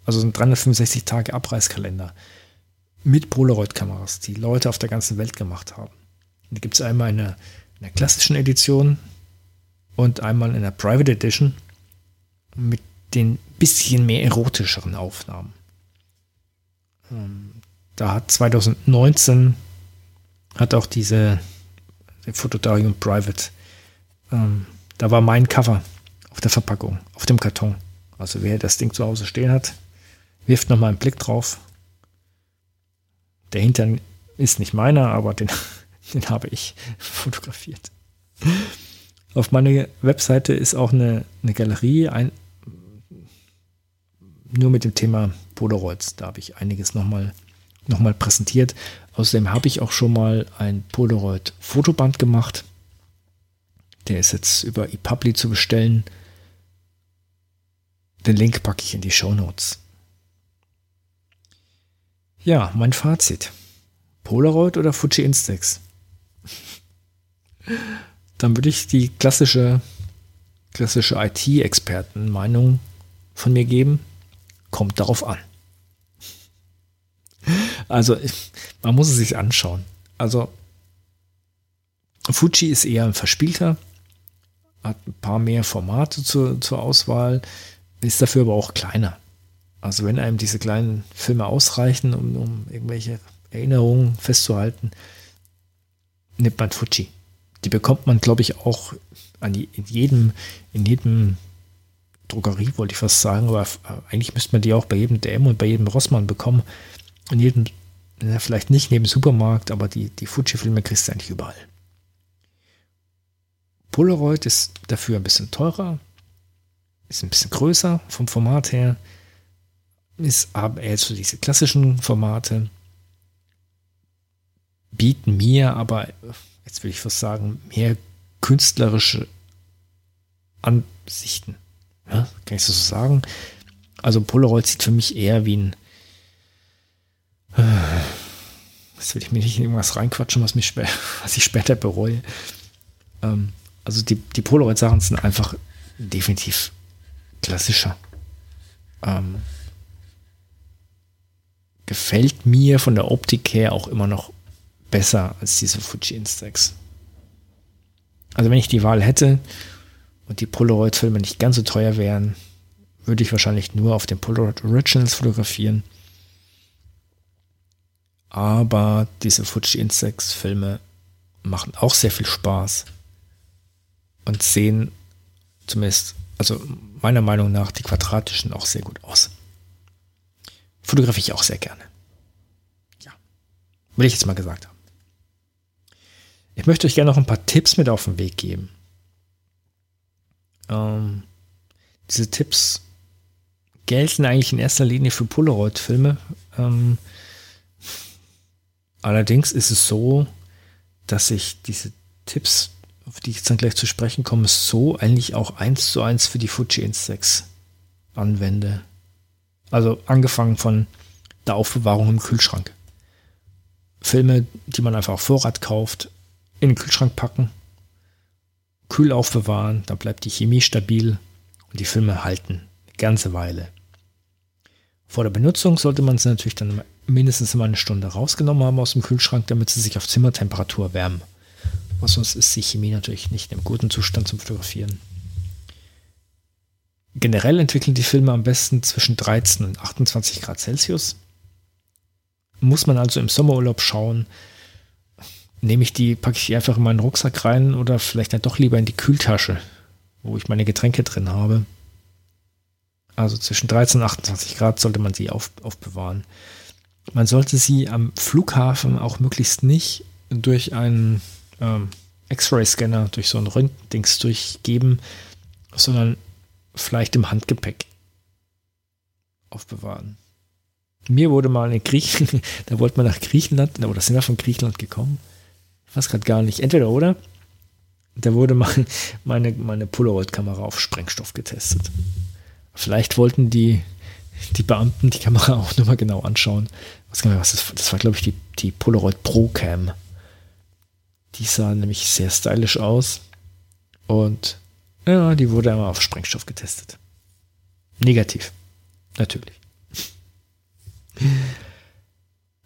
also ein 365 Tage Abreißkalender mit Polaroid-Kameras, die Leute auf der ganzen Welt gemacht haben. Da gibt es einmal eine, eine klassischen Edition und einmal in der Private Edition mit den bisschen mehr erotischeren Aufnahmen. Ähm, da hat 2019 hat auch diese Fotodarium Private, ähm, da war mein Cover auf der Verpackung, auf dem Karton. Also wer das Ding zu Hause stehen hat, wirft nochmal einen Blick drauf. Der Hintern ist nicht meiner, aber den, den habe ich fotografiert. Auf meiner Webseite ist auch eine, eine Galerie, ein, nur mit dem Thema Polaroids. Da habe ich einiges nochmal noch mal präsentiert. Außerdem habe ich auch schon mal ein Polaroid-Fotoband gemacht. Der ist jetzt über ePubli zu bestellen. Den Link packe ich in die Show Notes. Ja, mein Fazit. Polaroid oder Fuji Instax? Dann würde ich die klassische, klassische IT-Experten-Meinung von mir geben. Kommt darauf an. Also, man muss es sich anschauen. Also, Fuji ist eher ein Verspielter, hat ein paar mehr Formate zur, zur Auswahl, ist dafür aber auch kleiner. Also wenn einem diese kleinen Filme ausreichen, um, um irgendwelche Erinnerungen festzuhalten, nimmt man Fuji. Die bekommt man, glaube ich, auch an die, in jedem, in jedem Drogerie, wollte ich fast sagen, aber eigentlich müsste man die auch bei jedem DM und bei jedem Rossmann bekommen. In jedem, ja, vielleicht nicht neben Supermarkt, aber die, die Fuji-Filme kriegst du eigentlich überall. Polaroid ist dafür ein bisschen teurer, ist ein bisschen größer vom Format her, ist aber eher so diese klassischen Formate, bieten mir aber, jetzt will ich fast sagen, mehr künstlerische Ansichten. Ja, kann ich so sagen? Also Polaroid sieht für mich eher wie ein Jetzt will ich mir nicht irgendwas reinquatschen, was, mich was ich später bereue. Ähm, also die, die Polaroid-Sachen sind einfach definitiv klassischer. Ähm, gefällt mir von der Optik her auch immer noch besser als diese Fuji Instax. Also wenn ich die Wahl hätte und die Polaroid-Filme nicht ganz so teuer wären, würde ich wahrscheinlich nur auf den Polaroid Originals fotografieren. Aber diese Fuji Instax-Filme machen auch sehr viel Spaß und sehen zumindest, also meiner Meinung nach, die quadratischen auch sehr gut aus. Fotografiere ich auch sehr gerne. Ja, will ich jetzt mal gesagt haben. Ich möchte euch gerne noch ein paar Tipps mit auf den Weg geben. Ähm, diese Tipps gelten eigentlich in erster Linie für Polaroid-Filme. Ähm, allerdings ist es so, dass ich diese Tipps auf die ich jetzt dann gleich zu sprechen komme, so eigentlich auch eins zu eins für die Fuji Instax anwende. Also angefangen von der Aufbewahrung im Kühlschrank. Filme, die man einfach auf Vorrat kauft, in den Kühlschrank packen, kühl aufbewahren, da bleibt die Chemie stabil und die Filme halten eine ganze Weile. Vor der Benutzung sollte man sie natürlich dann mindestens mal eine Stunde rausgenommen haben aus dem Kühlschrank, damit sie sich auf Zimmertemperatur wärmen. Was sonst ist die Chemie natürlich nicht im guten Zustand zum Fotografieren. Generell entwickeln die Filme am besten zwischen 13 und 28 Grad Celsius. Muss man also im Sommerurlaub schauen, nehme ich die, packe ich die einfach in meinen Rucksack rein oder vielleicht dann doch lieber in die Kühltasche, wo ich meine Getränke drin habe. Also zwischen 13 und 28 Grad sollte man sie auf, aufbewahren. Man sollte sie am Flughafen auch möglichst nicht durch einen ähm, X-Ray-Scanner, durch so ein Röntgendings durchgeben, sondern vielleicht im Handgepäck aufbewahren. Mir wurde mal in Griechenland, da wollte man nach Griechenland, oder sind wir von Griechenland gekommen? Ich weiß gerade gar nicht. Entweder oder. Da wurde mal meine, meine Polaroid-Kamera auf Sprengstoff getestet. Vielleicht wollten die, die Beamten die Kamera auch nochmal genau anschauen. Was, was das, das war, glaube ich, die, die Polaroid Pro Cam. Die sah nämlich sehr stylisch aus. Und ja, die wurde einmal auf Sprengstoff getestet. Negativ. Natürlich.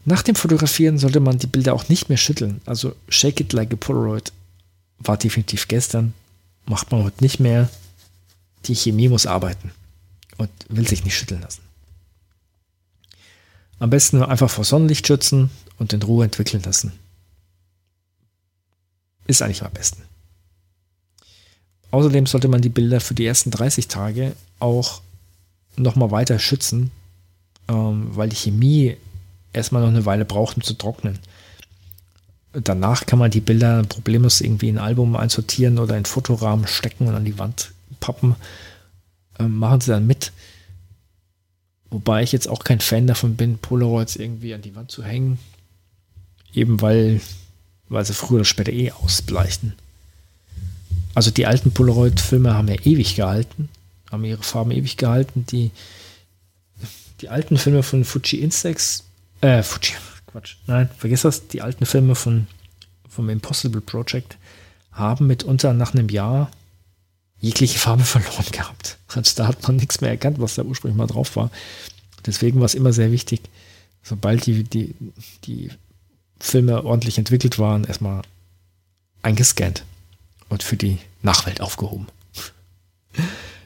Nach dem Fotografieren sollte man die Bilder auch nicht mehr schütteln. Also Shake It Like a Polaroid war definitiv gestern, macht man heute nicht mehr. Die Chemie muss arbeiten und will sich nicht schütteln lassen. Am besten einfach vor Sonnenlicht schützen und in Ruhe entwickeln lassen. Ist eigentlich am besten. Außerdem sollte man die Bilder für die ersten 30 Tage auch nochmal weiter schützen, ähm, weil die Chemie erstmal noch eine Weile braucht, um zu trocknen. Danach kann man die Bilder problemlos irgendwie in ein Album einsortieren oder in Fotorahmen stecken und an die Wand pappen. Ähm, machen sie dann mit. Wobei ich jetzt auch kein Fan davon bin, Polaroids irgendwie an die Wand zu hängen. Eben weil, weil sie früher oder später eh ausbleichen. Also die alten Polaroid-Filme haben ja ewig gehalten, haben ihre Farben ewig gehalten. Die, die alten Filme von Fuji Instax, äh, Fuji, Quatsch, nein, vergiss das, die alten Filme von, vom Impossible Project haben mitunter nach einem Jahr jegliche Farbe verloren gehabt. Also da hat man nichts mehr erkannt, was da ursprünglich mal drauf war. Deswegen war es immer sehr wichtig, sobald die, die, die Filme ordentlich entwickelt waren, erstmal eingescannt und für die Nachwelt aufgehoben.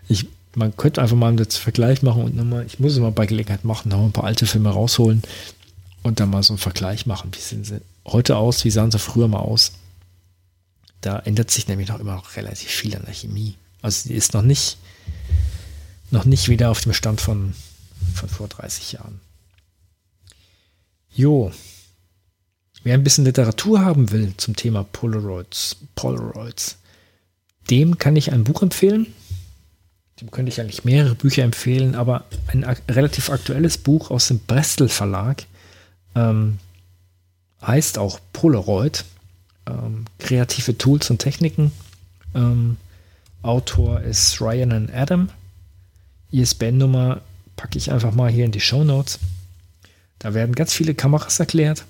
Ich, man könnte einfach mal einen Vergleich machen und nochmal, ich muss es mal bei Gelegenheit machen, noch ein paar alte Filme rausholen und dann mal so einen Vergleich machen. Wie sehen sie heute aus? Wie sahen sie früher mal aus? Da ändert sich nämlich noch immer noch relativ viel an der Chemie. Also die ist noch nicht, noch nicht wieder auf dem Stand von, von vor 30 Jahren. Jo, Wer ein bisschen Literatur haben will zum Thema Polaroids, Polaroids, dem kann ich ein Buch empfehlen. Dem könnte ich eigentlich mehrere Bücher empfehlen, aber ein relativ aktuelles Buch aus dem Brestel Verlag ähm, heißt auch Polaroid. Ähm, kreative Tools und Techniken. Ähm, Autor ist Ryan and Adam. ISBN-Nummer packe ich einfach mal hier in die Show Notes. Da werden ganz viele Kameras erklärt.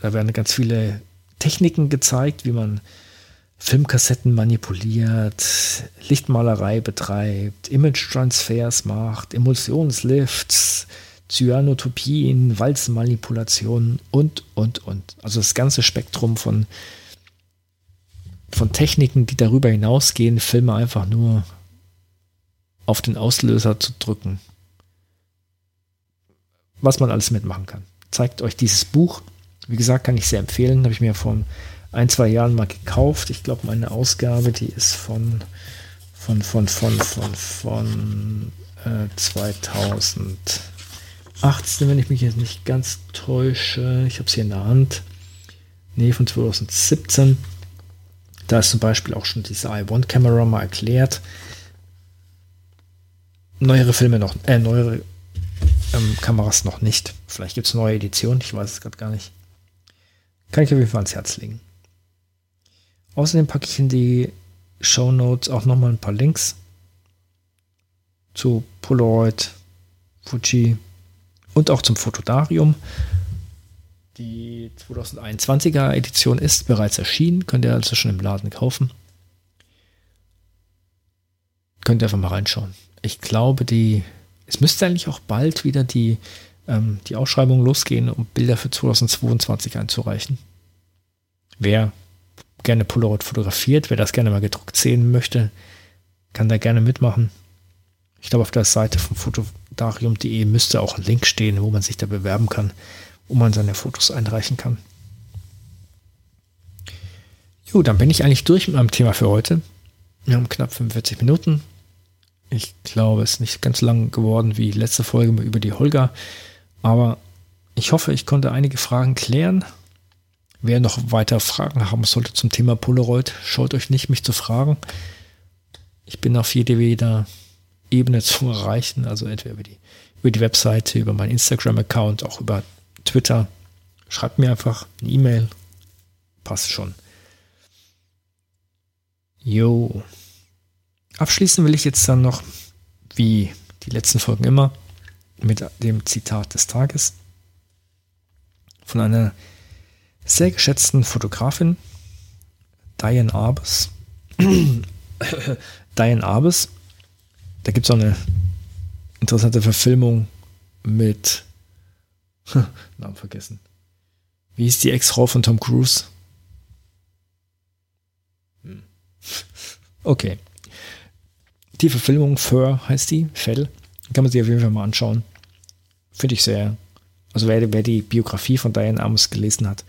Da werden ganz viele Techniken gezeigt, wie man Filmkassetten manipuliert, Lichtmalerei betreibt, Image-Transfers macht, Emulsionslifts, Cyanotopien, Walzenmanipulationen und, und, und. Also das ganze Spektrum von, von Techniken, die darüber hinausgehen, Filme einfach nur auf den Auslöser zu drücken. Was man alles mitmachen kann. Zeigt euch dieses Buch wie gesagt, kann ich sehr empfehlen. Habe ich mir vor ein, zwei Jahren mal gekauft. Ich glaube, meine Ausgabe, die ist von, von, von, von, von, von äh, 2018, wenn ich mich jetzt nicht ganz täusche. Ich habe es hier in der Hand. Nee, von 2017. Da ist zum Beispiel auch schon diese i1-Kamera mal erklärt. Neuere Filme noch, äh, neuere ähm, Kameras noch nicht. Vielleicht gibt es neue Editionen, ich weiß es gerade gar nicht. Kann ich auf jeden Fall ans Herz legen. Außerdem packe ich in die Show Notes auch nochmal ein paar Links zu Polaroid, Fuji und auch zum Fotodarium. Die 2021er Edition ist bereits erschienen, könnt ihr also schon im Laden kaufen. Könnt ihr einfach mal reinschauen. Ich glaube, die es müsste eigentlich auch bald wieder die, ähm, die Ausschreibung losgehen, um Bilder für 2022 einzureichen. Wer gerne Polaroid fotografiert, wer das gerne mal gedruckt sehen möchte, kann da gerne mitmachen. Ich glaube, auf der Seite von fotodarium.de müsste auch ein Link stehen, wo man sich da bewerben kann, wo man seine Fotos einreichen kann. Jo, dann bin ich eigentlich durch mit meinem Thema für heute. Wir haben knapp 45 Minuten. Ich glaube, es ist nicht ganz lang geworden wie letzte Folge über die Holger. Aber ich hoffe, ich konnte einige Fragen klären. Wer noch weiter Fragen haben sollte zum Thema Polaroid, schaut euch nicht, mich zu fragen. Ich bin auf jeder Ebene zu erreichen, also entweder über die, über die Webseite, über meinen Instagram-Account, auch über Twitter. Schreibt mir einfach eine E-Mail. Passt schon. Jo. Abschließen will ich jetzt dann noch, wie die letzten Folgen immer, mit dem Zitat des Tages von einer sehr geschätzten Fotografin, Diane Arbes. Diane Arbes. Da gibt es auch eine interessante Verfilmung mit Namen vergessen. Wie ist die Ex-Frau von Tom Cruise? Hm. Okay. Die Verfilmung Fur heißt die, Fell. Kann man sich auf jeden Fall mal anschauen. Finde ich sehr. Also wer, wer die Biografie von Diane Amos gelesen hat,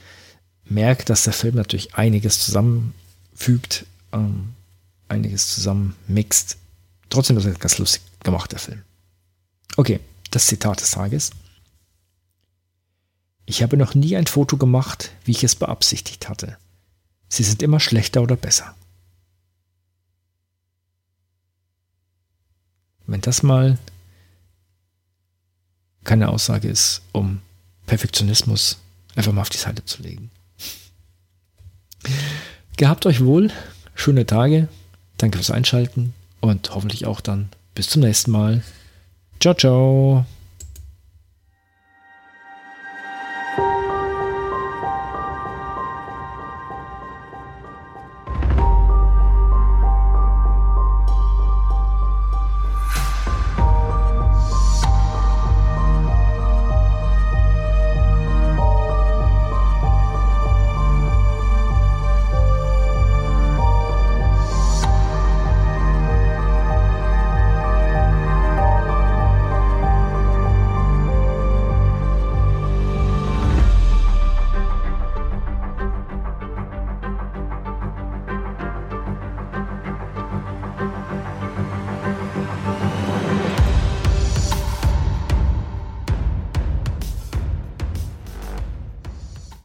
merkt, dass der Film natürlich einiges zusammenfügt, ähm, einiges zusammenmixt. Trotzdem ist er ganz lustig gemacht, der Film. Okay, das Zitat des Tages. Ich habe noch nie ein Foto gemacht, wie ich es beabsichtigt hatte. Sie sind immer schlechter oder besser. Wenn das mal keine Aussage ist, um Perfektionismus einfach mal auf die Seite zu legen. Gehabt euch wohl, schöne Tage, danke fürs Einschalten und hoffentlich auch dann bis zum nächsten Mal. Ciao, ciao.